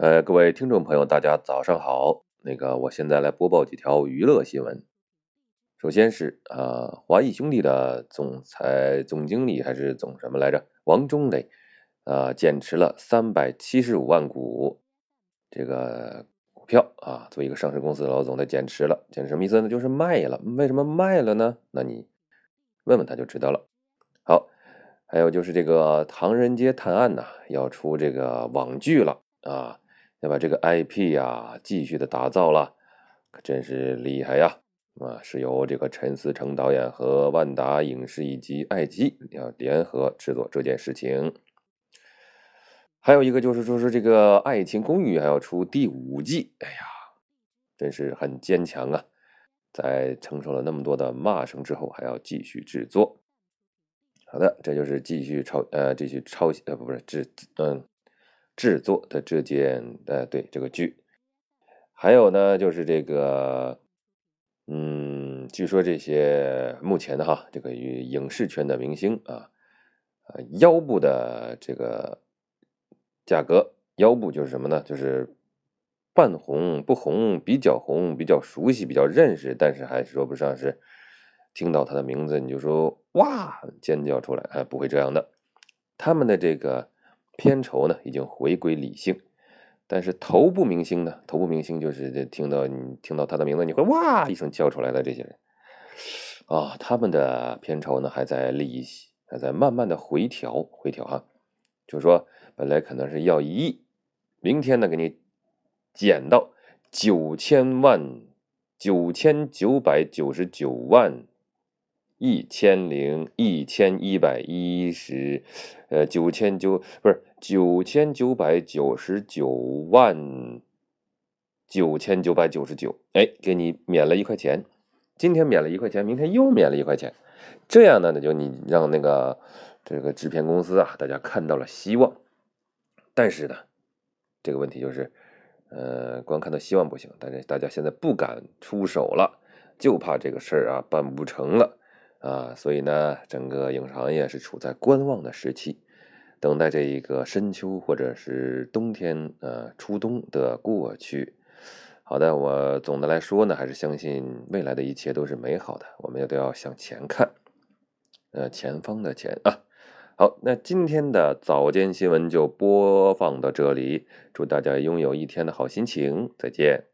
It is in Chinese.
呃，各位听众朋友，大家早上好。那个，我现在来播报几条娱乐新闻。首先是啊，华谊兄弟的总裁、总经理还是总什么来着？王中磊啊，减持了三百七十五万股这个股票啊。作为一个上市公司的老总，他减持了，减持什么意思呢？就是卖了。为什么卖了呢？那你问问他就知道了。好，还有就是这个《唐人街探案》呐，要出这个网剧了啊。要把这个 IP 呀继续的打造了，可真是厉害呀！啊，是由这个陈思诚导演和万达影视以及爱奇艺要联合制作这件事情。还有一个就是说是这个《爱情公寓》还要出第五季，哎呀，真是很坚强啊！在承受了那么多的骂声之后，还要继续制作。好的，这就是继续抄呃继续抄袭呃不是这嗯。制作的这件，呃，对这个剧，还有呢，就是这个，嗯，据说这些目前的哈，这个与影视圈的明星啊，呃，腰部的这个价格，腰部就是什么呢？就是半红不红，比较红，比较熟悉，比较认识，但是还说不上是听到他的名字你就说哇尖叫出来，哎，不会这样的，他们的这个。片酬呢已经回归理性，但是头部明星呢？头部明星就是听到你听到他的名字，你会哇一声叫出来的这些人啊，他们的片酬呢还在利息，还在慢慢的回调回调哈，就是说本来可能是要一亿，明天呢给你减到九千万九千九百九十九万。一千零一千一百一十，呃，九千九不是九千九百九十九万九千九百九十九，哎，给你免了一块钱，今天免了一块钱，明天又免了一块钱，这样呢，就你让那个这个制片公司啊，大家看到了希望，但是呢，这个问题就是，呃，光看到希望不行，但是大家现在不敢出手了，就怕这个事儿啊办不成了。啊，所以呢，整个影视行业是处在观望的时期，等待这一个深秋或者是冬天，呃，初冬的过去。好的，我总的来说呢，还是相信未来的一切都是美好的，我们也都要向前看，呃，前方的前啊。好，那今天的早间新闻就播放到这里，祝大家拥有一天的好心情，再见。